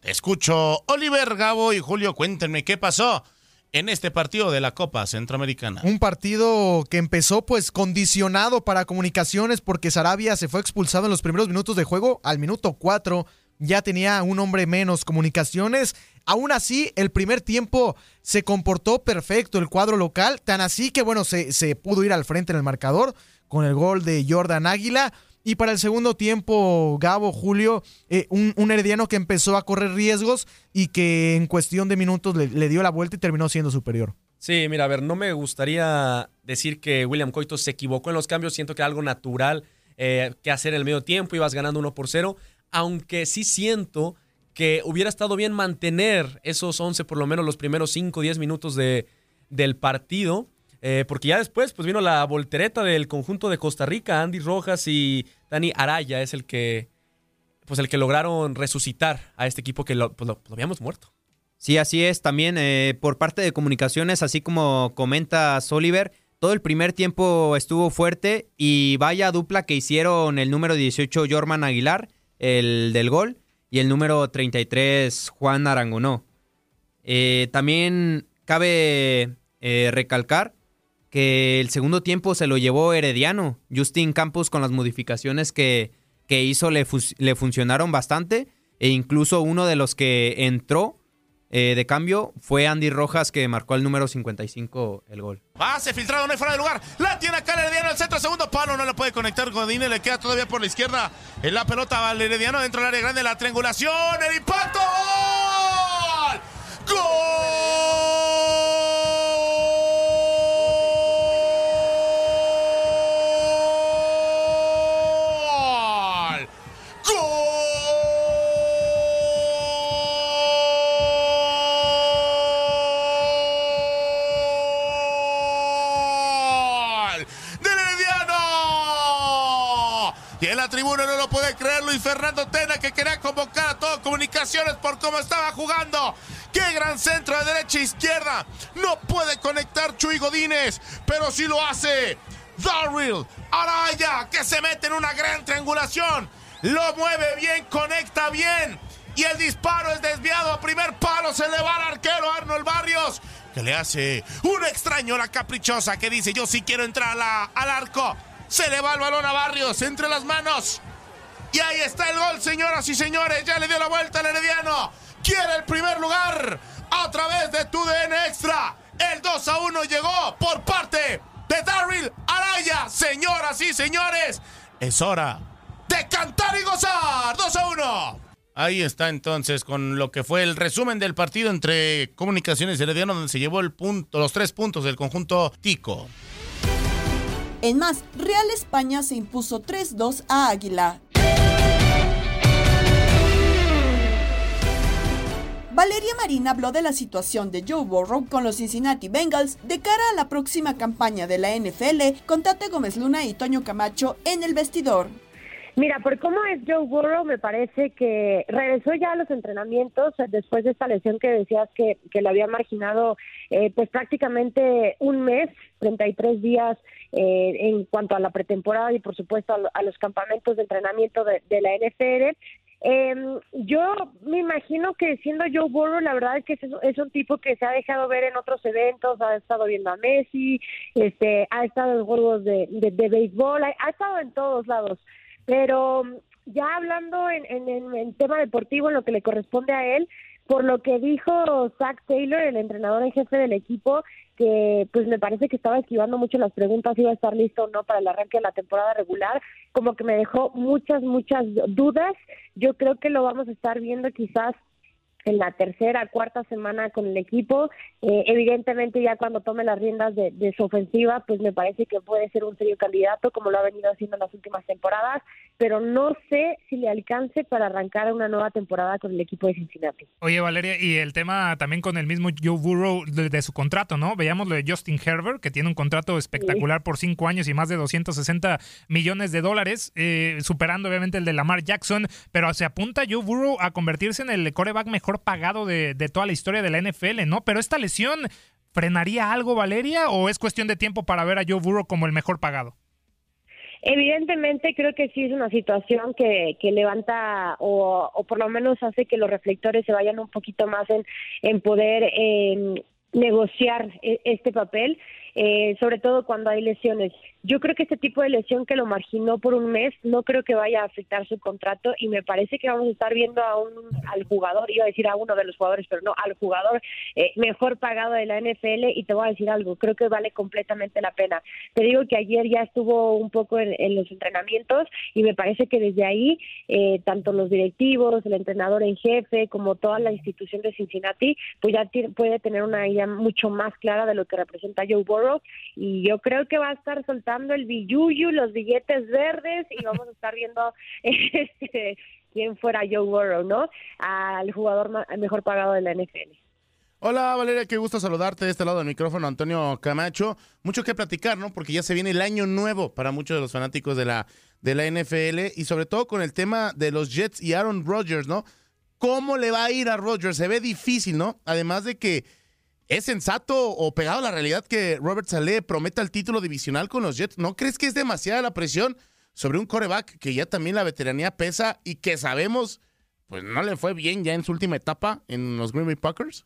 Te escucho, Oliver, Gabo y Julio. Cuéntenme qué pasó en este partido de la Copa Centroamericana. Un partido que empezó pues condicionado para comunicaciones porque Sarabia se fue expulsado en los primeros minutos de juego. Al minuto 4 ya tenía un hombre menos comunicaciones. Aún así, el primer tiempo se comportó perfecto el cuadro local, tan así que bueno, se, se pudo ir al frente en el marcador con el gol de Jordan Águila. Y para el segundo tiempo, Gabo, Julio, eh, un, herediano que empezó a correr riesgos y que en cuestión de minutos le, dio la vuelta y terminó siendo superior. Sí, mira, a ver, no me gustaría decir que William Coito se equivocó en los cambios. Siento que algo natural eh, que hacer en el medio tiempo, ibas ganando 1 por 0. Aunque sí siento que hubiera estado bien mantener esos 11, por lo menos los primeros 5 o 10 minutos de, del partido. Eh, porque ya después pues vino la voltereta del conjunto de Costa Rica, Andy Rojas y Dani Araya es el que pues el que lograron resucitar a este equipo que lo, pues, lo habíamos muerto. Sí, así es. También eh, por parte de comunicaciones, así como comenta Oliver, todo el primer tiempo estuvo fuerte y vaya dupla que hicieron el número 18 Jorman Aguilar, el del gol, y el número 33 Juan Arangonó. Eh, también cabe eh, recalcar que el segundo tiempo se lo llevó Herediano. Justin Campos con las modificaciones que, que hizo le, le, funcionaron bastante e incluso uno de los que entró eh, de cambio fue Andy Rojas que marcó el número 55 el gol. Pase filtrado, no hay fuera de lugar. La tiene acá el Herediano el centro, segundo palo, no le puede conectar Godine, le queda todavía por la izquierda. En la pelota al Herediano dentro del área grande, la triangulación, el impacto. ¡Gol! Tribuna no lo puede creer Luis Fernando Tena que quería convocar a todas comunicaciones por cómo estaba jugando. ¡Qué gran centro de derecha e izquierda! No puede conectar Chuy Godínez, pero sí lo hace. Darryl Araya que se mete en una gran triangulación. Lo mueve bien, conecta bien. Y el disparo es desviado a primer palo. Se le va al arquero Arnold Barrios. Que le hace un extraño la caprichosa que dice: Yo sí quiero entrar la, al arco. Se le va el balón a Barrios entre las manos. Y ahí está el gol, señoras y señores. Ya le dio la vuelta al Herediano. Quiere el primer lugar a través de tu DN Extra. El 2 a 1 llegó por parte de Darryl Araya. Señoras y señores, es hora de cantar y gozar. 2 a 1. Ahí está entonces con lo que fue el resumen del partido entre Comunicaciones y Herediano, donde se llevó el punto, los tres puntos del conjunto Tico. En más, Real España se impuso 3-2 a Águila. Valeria Marín habló de la situación de Joe Burrow con los Cincinnati Bengals de cara a la próxima campaña de la NFL con Tate Gómez Luna y Toño Camacho en el vestidor. Mira, por cómo es Joe Burrow, me parece que regresó ya a los entrenamientos después de esta lesión que decías que, que lo había marginado eh, pues prácticamente un mes, 33 días eh, en cuanto a la pretemporada y por supuesto a, a los campamentos de entrenamiento de, la NFL. Eh, yo me imagino que siendo Joe Burrow, la verdad es que es, es, un tipo que se ha dejado ver en otros eventos, ha estado viendo a Messi, este, ha estado en juegos de, de, de béisbol, ha, ha, estado en todos lados. Pero ya hablando en, en, en, tema deportivo, en lo que le corresponde a él, por lo que dijo Zach Taylor, el entrenador en jefe del equipo, que pues me parece que estaba esquivando mucho las preguntas, iba a estar listo o no para el arranque de la temporada regular, como que me dejó muchas, muchas dudas. Yo creo que lo vamos a estar viendo quizás en la tercera, cuarta semana con el equipo. Eh, evidentemente ya cuando tome las riendas de, de, su ofensiva, pues me parece que puede ser un serio candidato, como lo ha venido haciendo en las últimas temporadas, pero no sé si le alcance para arrancar una nueva temporada con el equipo de Cincinnati. Oye, Valeria, y el tema también con el mismo Joe Burrow de, de su contrato, ¿no? Veíamos lo de Justin Herbert, que tiene un contrato espectacular sí. por cinco años y más de 260 millones de dólares, eh, superando obviamente el de Lamar Jackson, pero se apunta Joe Burrow a convertirse en el coreback mejor pagado de, de, toda la historia de la NFL, ¿no? Pero esta lesión, ¿frenaría algo, Valeria? ¿O es cuestión de tiempo para ver a Joe Burrow como el mejor pagado? Evidentemente creo que sí es una situación que, que levanta o, o, por lo menos hace que los reflectores se vayan un poquito más en, en poder eh, negociar este papel eh, sobre todo cuando hay lesiones. Yo creo que este tipo de lesión que lo marginó por un mes no creo que vaya a afectar su contrato y me parece que vamos a estar viendo a un, al jugador, iba a decir a uno de los jugadores, pero no, al jugador eh, mejor pagado de la NFL y te voy a decir algo, creo que vale completamente la pena. Te digo que ayer ya estuvo un poco en, los entrenamientos y me parece que desde ahí, eh, tanto los directivos, el entrenador en jefe, como toda la institución de Cincinnati, pues ya puede tener una idea mucho más clara de lo que representa Joe Burrow y yo creo que va a estar el billuyu, los billetes verdes y vamos a estar viendo *laughs* este, quién fuera Joe Burrow, ¿no? Al jugador mejor pagado de la NFL. Hola Valeria, qué gusto saludarte de este lado del micrófono, Antonio Camacho. Mucho que platicar, ¿no? Porque ya se viene el año nuevo para muchos de los fanáticos de la, de la NFL y sobre todo con el tema de los Jets y Aaron Rodgers, ¿no? ¿Cómo le va a ir a Rodgers? Se ve difícil, ¿no? Además de que ¿Es sensato o pegado a la realidad que Robert Saleh prometa el título divisional con los Jets? ¿No crees que es demasiada la presión sobre un coreback que ya también la veteranía pesa y que sabemos, pues no le fue bien ya en su última etapa en los Green Bay Packers?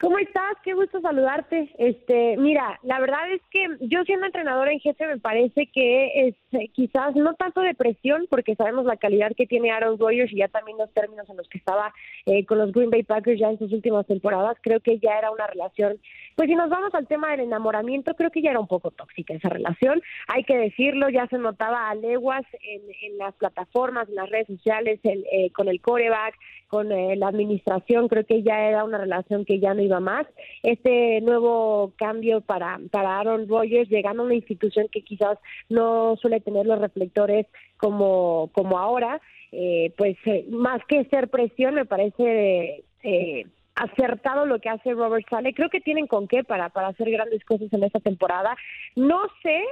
¿Cómo estás? Qué gusto saludarte. Este, mira, la verdad es que yo siendo entrenador en jefe me parece que es eh, quizás no tanto de presión, porque sabemos la calidad que tiene Aaron Rodgers y ya también los términos en los que estaba eh, con los Green Bay Packers ya en sus últimas temporadas, creo que ya era una relación, pues si nos vamos al tema del enamoramiento, creo que ya era un poco tóxica esa relación, hay que decirlo, ya se notaba a leguas en, en las plataformas, en las redes sociales, el, eh, con el coreback, con eh, la administración, creo que ya era una relación que ya no iba más. Este nuevo cambio para, para Aaron Rodgers, llegando a una institución que quizás no suele tener los reflectores como, como ahora, eh, pues eh, más que ser presión, me parece eh, acertado lo que hace Robert Sale. Creo que tienen con qué para, para hacer grandes cosas en esta temporada. No sé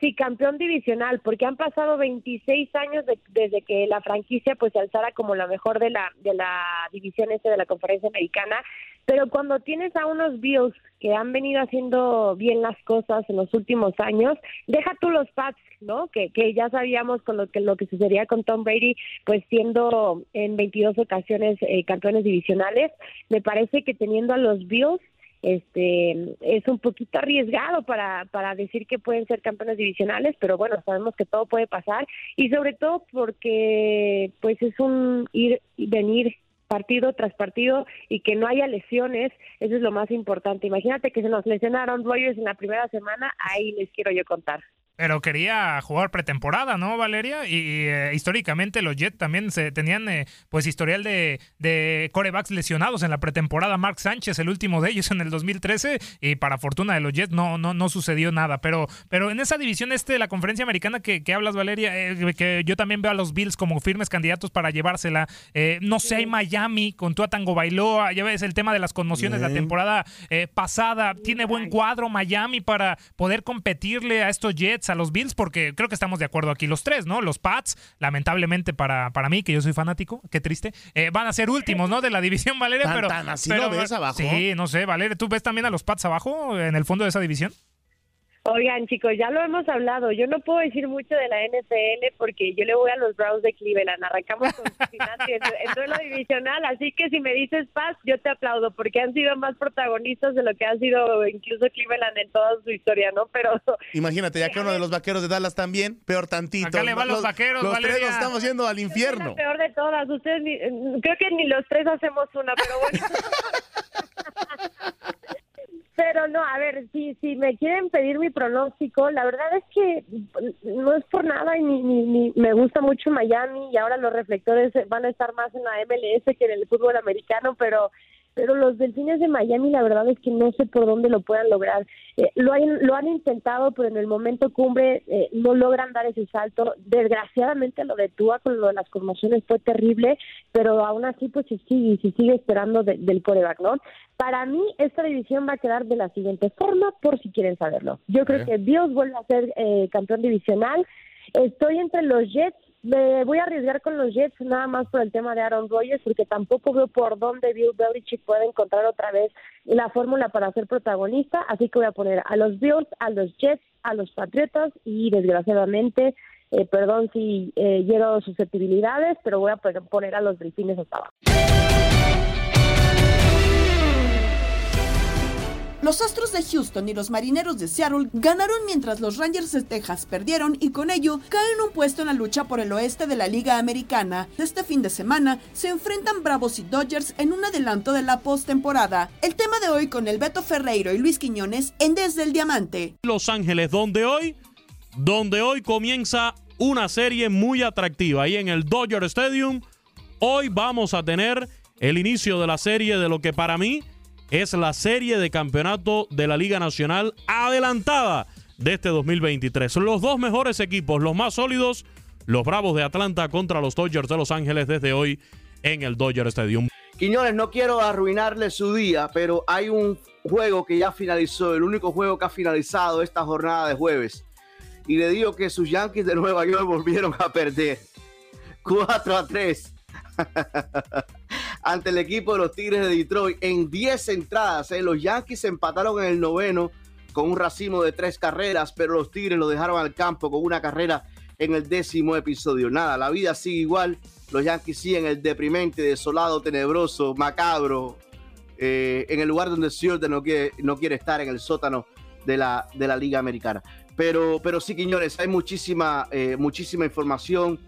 Sí, campeón divisional, porque han pasado 26 años de, desde que la franquicia pues se alzara como la mejor de la de la división este de la conferencia americana, pero cuando tienes a unos Bills que han venido haciendo bien las cosas en los últimos años, deja tú los Pats, ¿no? Que, que ya sabíamos con lo que lo que sucedería con Tom Brady, pues siendo en 22 ocasiones eh, campeones divisionales, me parece que teniendo a los Bills este es un poquito arriesgado para, para decir que pueden ser campeones divisionales, pero bueno, sabemos que todo puede pasar y sobre todo porque pues es un ir y venir partido tras partido y que no haya lesiones, eso es lo más importante. Imagínate que se nos lesionaron Rodgers en la primera semana, ahí les quiero yo contar. Pero quería jugar pretemporada, ¿no, Valeria? Y, y eh, históricamente los Jets también se tenían eh, pues historial de, de, corebacks lesionados en la pretemporada. Mark Sánchez, el último de ellos en el 2013, y para fortuna de los Jets no, no, no sucedió nada. Pero, pero en esa división este de la conferencia americana que, que hablas, Valeria, eh, que yo también veo a los Bills como firmes candidatos para llevársela. Eh, no sé, hay Miami con Tua Tango Bailoa, ya ves el tema de las conmociones de la temporada eh, pasada. Tiene buen cuadro Miami para poder competirle a estos Jets a los Bills, porque creo que estamos de acuerdo aquí los tres, ¿no? Los Pats, lamentablemente para, para mí, que yo soy fanático, qué triste, eh, van a ser últimos, ¿no? De la división, Valeria, ¿Tan, pero... tan así pero, lo ves abajo? Sí, no sé, Valeria, ¿tú ves también a los Pats abajo en el fondo de esa división? Oigan, chicos, ya lo hemos hablado. Yo no puedo decir mucho de la NFL porque yo le voy a los Browns de Cleveland. Arrancamos con *laughs* Cincinnati en, en duelo divisional, así que si me dices paz, yo te aplaudo porque han sido más protagonistas de lo que han sido incluso Cleveland en toda su historia, ¿no? Pero *laughs* Imagínate, ya que uno de los vaqueros de Dallas también, peor tantito. Acá le van los vaqueros, Los tres nos estamos yendo al es infierno. la peor de todas. Ustedes, ni- creo que ni los tres hacemos una, pero bueno. *laughs* Pero no, a ver, si, si me quieren pedir mi pronóstico, la verdad es que no es por nada y ni, ni, ni me gusta mucho Miami y ahora los reflectores van a estar más en la MLS que en el fútbol americano, pero pero los delfines de Miami la verdad es que no sé por dónde lo puedan lograr. Eh, lo, han, lo han intentado, pero en el momento cumbre eh, no logran dar ese salto. Desgraciadamente lo de Tua con lo de las conmociones fue terrible, pero aún así pues se sigue, se sigue esperando de- del coreback, ¿no? Para mí esta división va a quedar de la siguiente forma, por si quieren saberlo. Yo creo que Bills vuelve a ser eh, campeón divisional. Estoy entre los Jets. Me voy a arriesgar con los Jets nada más por el tema de Aaron Rodgers, porque tampoco veo por dónde Bill Belichick puede encontrar otra vez la fórmula para ser protagonista. Así que voy a poner a los Bills, a los Jets, a los Patriotas y desgraciadamente, eh, perdón si eh, llego susceptibilidades, pero voy a pon- poner a los Delfines hasta abajo. Los Astros de Houston y los Marineros de Seattle ganaron mientras los Rangers de Texas perdieron y con ello caen un puesto en la lucha por el oeste de la Liga Americana. Este fin de semana se enfrentan Bravos y Dodgers en un adelanto de la postemporada. El tema de hoy con el Beto Ferreiro y Luis Quiñones en Desde el Diamante. Los Ángeles, donde hoy, donde hoy comienza una serie muy atractiva. Ahí en el Dodger Stadium, hoy vamos a tener el inicio de la serie de lo que para mí es la serie de campeonato de la Liga Nacional adelantada de este 2023. Los dos mejores equipos, los más sólidos, los Bravos de Atlanta contra los Dodgers de Los Ángeles desde hoy en el Dodger Stadium. Quiñones, no quiero arruinarle su día, pero hay un juego que ya finalizó, el único juego que ha finalizado esta jornada de jueves. Y le digo que sus Yankees de Nueva York volvieron a perder. *laughs* 4 a 3 *laughs* ante el equipo de los Tigres de Detroit en 10 entradas. ¿eh? Los Yankees empataron en el noveno con un racimo de tres carreras, pero los Tigres lo dejaron al campo con una carrera en el décimo episodio. Nada, la vida sigue igual. Los Yankees siguen el deprimente, desolado, tenebroso, macabro, eh, en el lugar donde Shorter no quiere, no quiere estar, en el sótano de la, de la Liga Americana. Pero, pero sí, Quiñones, hay muchísima, eh, muchísima información,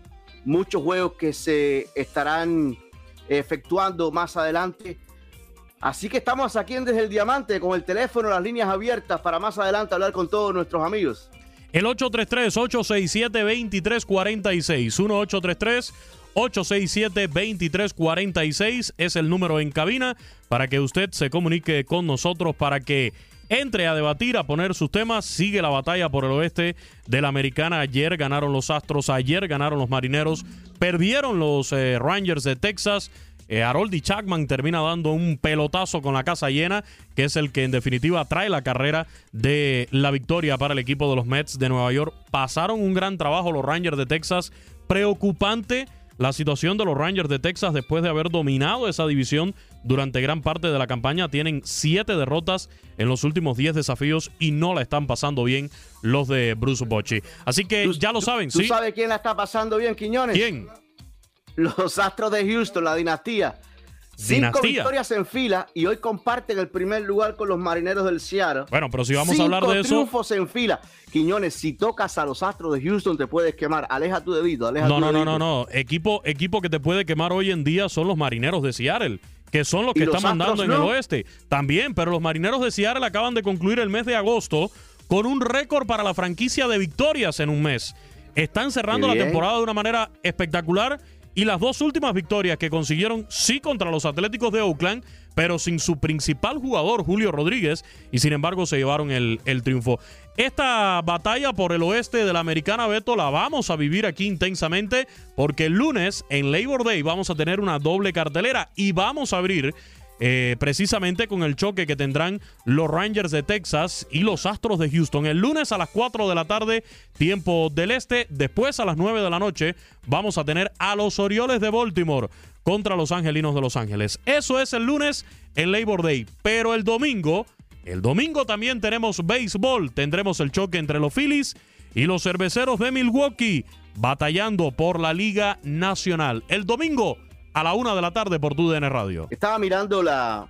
muchos juegos que se estarán efectuando más adelante. Así que estamos aquí en Desde el Diamante con el teléfono, las líneas abiertas para más adelante hablar con todos nuestros amigos. El 833-867-2346. 1-833-867-2346 es el número en cabina para que usted se comunique con nosotros para que entre a debatir, a poner sus temas. Sigue la batalla por el oeste de la americana. Ayer ganaron los Astros, ayer ganaron los Marineros, perdieron los eh, Rangers de Texas. Eh, Haroldi Chapman termina dando un pelotazo con la casa llena, que es el que en definitiva trae la carrera de la victoria para el equipo de los Mets de Nueva York. Pasaron un gran trabajo los Rangers de Texas. Preocupante la situación de los Rangers de Texas después de haber dominado esa división durante gran parte de la campaña. Tienen siete derrotas en los últimos 10 desafíos y no la están pasando bien los de Bruce Bochy. Así que ya lo saben, ¿Tú ¿sí? sabes quién la está pasando bien, Quiñones? ¿Quién? Los Astros de Houston, la dinastía. Cinco Dinastía. victorias en fila y hoy comparten el primer lugar con los marineros del Seattle. Bueno, pero si vamos a hablar de eso- triunfos en fila. Quiñones, si tocas a los Astros de Houston, te puedes quemar. Aleja tu dedito, aleja No, tu no, no, dedito. no, no. Equipo, equipo que te puede quemar hoy en día son los marineros de Seattle, que son los ¿Y que los están mandando en el no? oeste. También, pero los marineros de Seattle acaban de concluir el mes de agosto con un récord para la franquicia de victorias en un mes. Están cerrando la temporada de una manera espectacular y las dos últimas victorias que consiguieron sí contra los Atléticos de Oakland, pero sin su principal jugador, Julio Rodríguez, y sin embargo se llevaron el, el triunfo. Esta batalla por el oeste de la Americana Beto la vamos a vivir aquí intensamente porque el lunes en Labor Day vamos a tener una doble cartelera y vamos a abrir eh, precisamente con el choque que tendrán los Rangers de Texas y los Astros de Houston. El lunes a las 4 de la tarde, tiempo del este. Después a las 9 de la noche vamos a tener a los Orioles de Baltimore contra los Angelinos de Los Ángeles. Eso es el lunes en Labor Day. Pero el domingo El domingo también tenemos béisbol. Tendremos el choque entre los Phillies y los cerveceros de Milwaukee batallando por la Liga Nacional. El domingo a la una de la tarde por TUDN Radio. Estaba mirando la,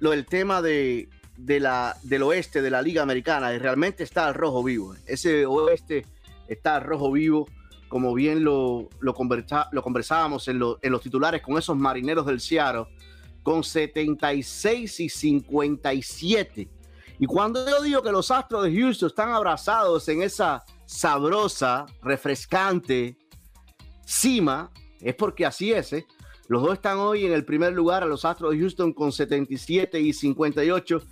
lo tema de, de la, del oeste de la Liga Americana y realmente está al rojo vivo. Ese oeste está al rojo vivo, como bien lo, lo, conversa, lo conversábamos en, lo, en los titulares con esos marineros del Seattle, con 76 y 57. Y cuando yo digo que los Astros de Houston están abrazados en esa sabrosa, refrescante cima, es porque así es, ¿eh? Los dos están hoy en el primer lugar a los Astros de Houston con 77 y 58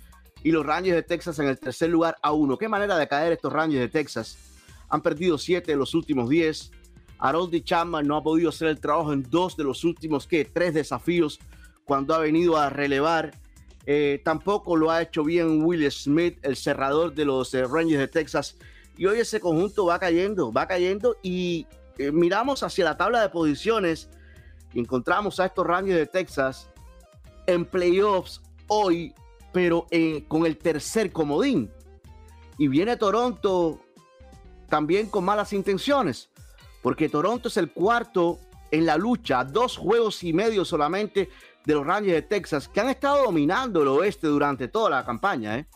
y los Rangers de Texas en el tercer lugar a uno. Qué manera de caer estos Rangers de Texas. Han perdido siete de los últimos 10. Harold Chapman no ha podido hacer el trabajo en dos de los últimos, ¿qué? Tres desafíos cuando ha venido a relevar. Eh, tampoco lo ha hecho bien Will Smith, el cerrador de los eh, Rangers de Texas. Y hoy ese conjunto va cayendo, va cayendo y eh, miramos hacia la tabla de posiciones y encontramos a estos Rangers de Texas en playoffs hoy, pero con el tercer comodín. Y viene Toronto también con malas intenciones, porque Toronto es el cuarto en la lucha, dos juegos y medio solamente de los Rangers de Texas, que han estado dominando el oeste durante toda la campaña. ¿eh?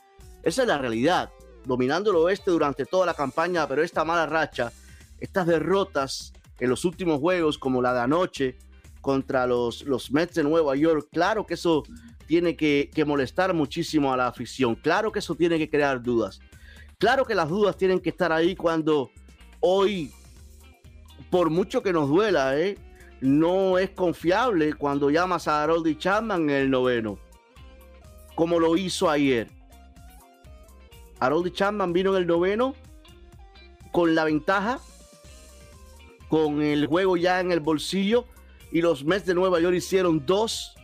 Esa es la realidad, dominando el oeste durante toda la campaña, pero esta mala racha, estas derrotas en los últimos juegos, como la de anoche contra los, los Mets de Nueva York, claro que eso tiene que, molestar muchísimo a la afición, claro que eso tiene que crear dudas. Claro que las dudas tienen que estar ahí cuando hoy, por mucho que nos duela, ¿eh? no es confiable cuando llamas a Harold Chapman en el noveno, como lo hizo ayer. Harold Chapman vino en el noveno con la ventaja, con el juego ya en el bolsillo, y los Mets de Nueva York hicieron dos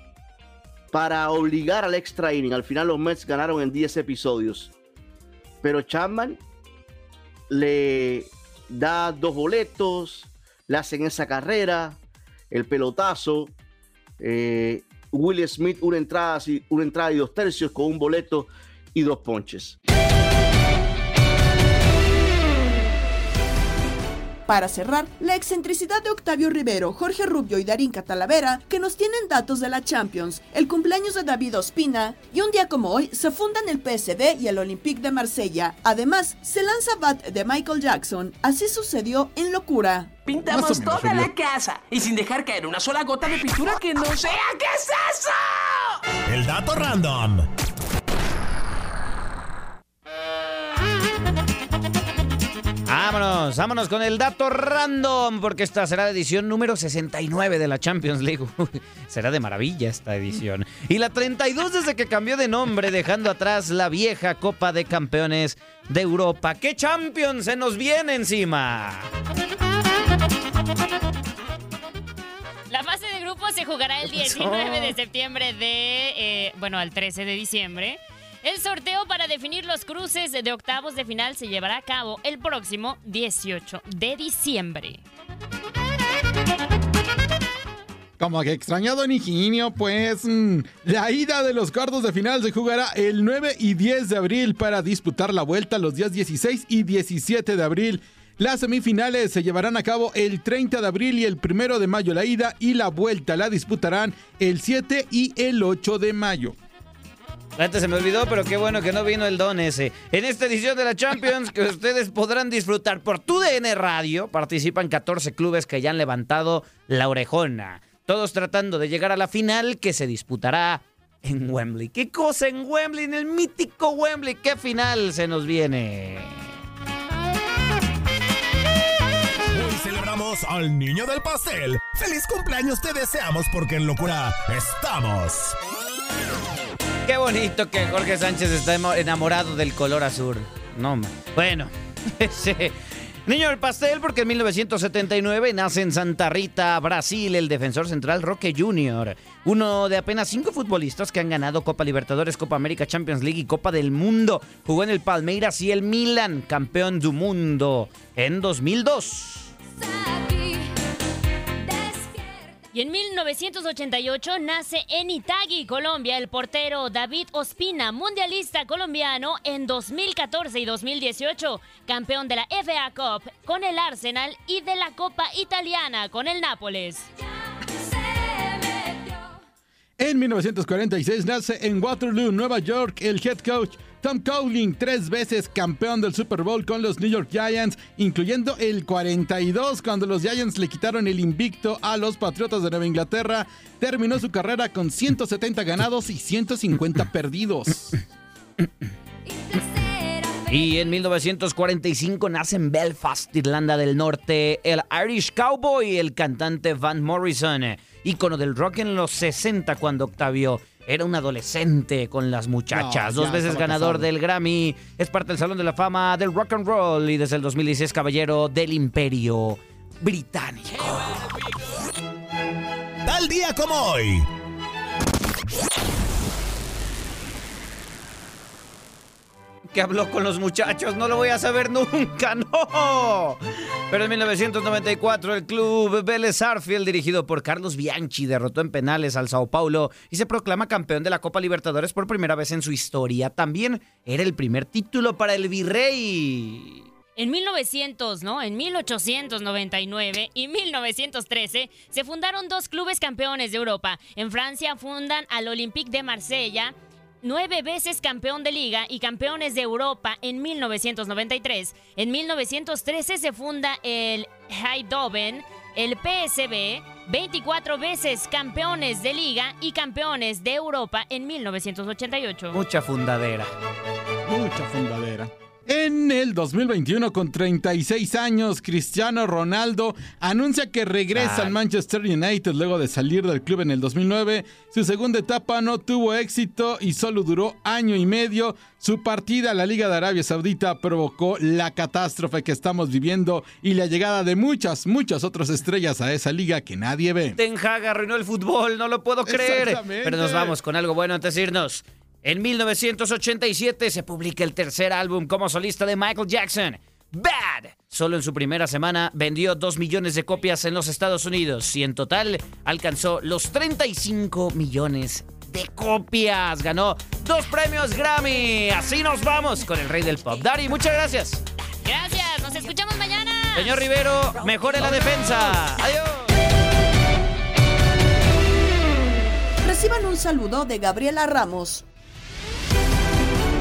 para obligar al extra inning. Al final los Mets ganaron en 10 episodios. Pero Chapman le da dos boletos, le hacen esa carrera, el pelotazo. Eh, Will Smith, una entrada, una entrada y dos tercios con un boleto y dos ponches. Para cerrar, la excentricidad de Octavio Rivero, Jorge Rubio y Darín Catalavera, que nos tienen datos de la Champions, el cumpleaños de David Ospina, y un día como hoy se fundan el PSD y el Olympique de Marsella. Además, se lanza Bat de Michael Jackson. Así sucedió en Locura. Pintamos toda la casa y sin dejar caer una sola gota de pintura que no sea. ¿Qué es eso? El dato random. Vámonos, vámonos con el dato random, porque esta será la edición número 69 de la Champions League. *laughs* será de maravilla esta edición. Y la 32 desde que cambió de nombre, dejando atrás la vieja Copa de Campeones de Europa. ¿Qué Champions se nos viene encima? La fase de grupos se jugará el 19 de septiembre de, eh, bueno, al 13 de diciembre. El sorteo para definir los cruces de octavos de final se llevará a cabo el próximo 18 de diciembre. Como que extrañado Niginio, pues mm, la ida de los cuartos de final se jugará el 9 y 10 de abril para disputar la vuelta los días 16 y 17 de abril. Las semifinales se llevarán a cabo el 30 de abril y el 1 de mayo la ida y la vuelta la disputarán el 7 y el 8 de mayo. Antes se me olvidó, pero qué bueno que no vino el don ese. En esta edición de la Champions, que ustedes podrán disfrutar por tu DN Radio, participan 14 clubes que ya han levantado la orejona. Todos tratando de llegar a la final que se disputará en Wembley. ¿Qué cosa en Wembley? En el mítico Wembley. ¿Qué final se nos viene? Hoy celebramos al niño del pastel. ¡Feliz cumpleaños te deseamos porque en locura estamos! Qué bonito que Jorge Sánchez está enamorado del color azul. No, bueno, *laughs* ese niño del pastel porque en 1979 nace en Santa Rita, Brasil, el defensor central Roque Jr., uno de apenas cinco futbolistas que han ganado Copa Libertadores, Copa América, Champions League y Copa del Mundo. Jugó en el Palmeiras y el Milan, campeón del mundo en 2002. Y en 1988 nace en Itagui, Colombia, el portero David Ospina, mundialista colombiano en 2014 y 2018, campeón de la FA Cup con el Arsenal y de la Copa Italiana con el Nápoles. En 1946 nace en Waterloo, Nueva York, el head coach Tom Cowling, tres veces campeón del Super Bowl con los New York Giants, incluyendo el 42 cuando los Giants le quitaron el invicto a los Patriotas de Nueva Inglaterra. Terminó su carrera con 170 ganados y 150 *laughs* perdidos. Y en 1945 nace en Belfast, Irlanda del Norte, el Irish Cowboy, el cantante Van Morrison, ícono del rock en los 60 cuando Octavio era un adolescente con las muchachas. No, Dos ya veces ganador del Grammy, es parte del Salón de la Fama del Rock and Roll y desde el 2016 caballero del Imperio Británico. Tal día como hoy. Que habló con los muchachos, no lo voy a saber nunca, *laughs* no. Pero en 1994 el club Vélez Arfield, dirigido por Carlos Bianchi, derrotó en penales al Sao Paulo y se proclama campeón de la Copa Libertadores por primera vez en su historia. También era el primer título para el Virrey. En 1900, ¿no? En 1899 y 1913 se fundaron dos clubes campeones de Europa. En Francia fundan al Olympique de Marsella, nueve veces campeón de liga y campeones de Europa en 1993. En 1913 se funda el Eindhoven, el PSV, 24 veces campeones de liga y campeones de Europa en 1988. Mucha fundadera. Mucha fundadera. En el 2021, con 36 años, Cristiano Ronaldo anuncia que regresa al Manchester United luego de salir del club en el 2009. Su segunda etapa no tuvo éxito y solo duró año y medio. Su partida a la Liga de Arabia Saudita provocó la catástrofe que estamos viviendo y la llegada de muchas, muchas otras estrellas a esa liga que nadie ve. Ten Hag arruinó el fútbol, no lo puedo creer. Pero nos vamos con algo bueno antes de irnos. En 1987 se publica el tercer álbum como solista de Michael Jackson, Bad. Solo en su primera semana vendió 2 millones de copias en los Estados Unidos y en total alcanzó los 35 millones de copias. Ganó dos premios Grammy. Así nos vamos con el rey del pop. Dari, muchas gracias. Gracias, nos escuchamos mañana. Señor Rivero, mejore la defensa. Adiós. Reciban un saludo de Gabriela Ramos.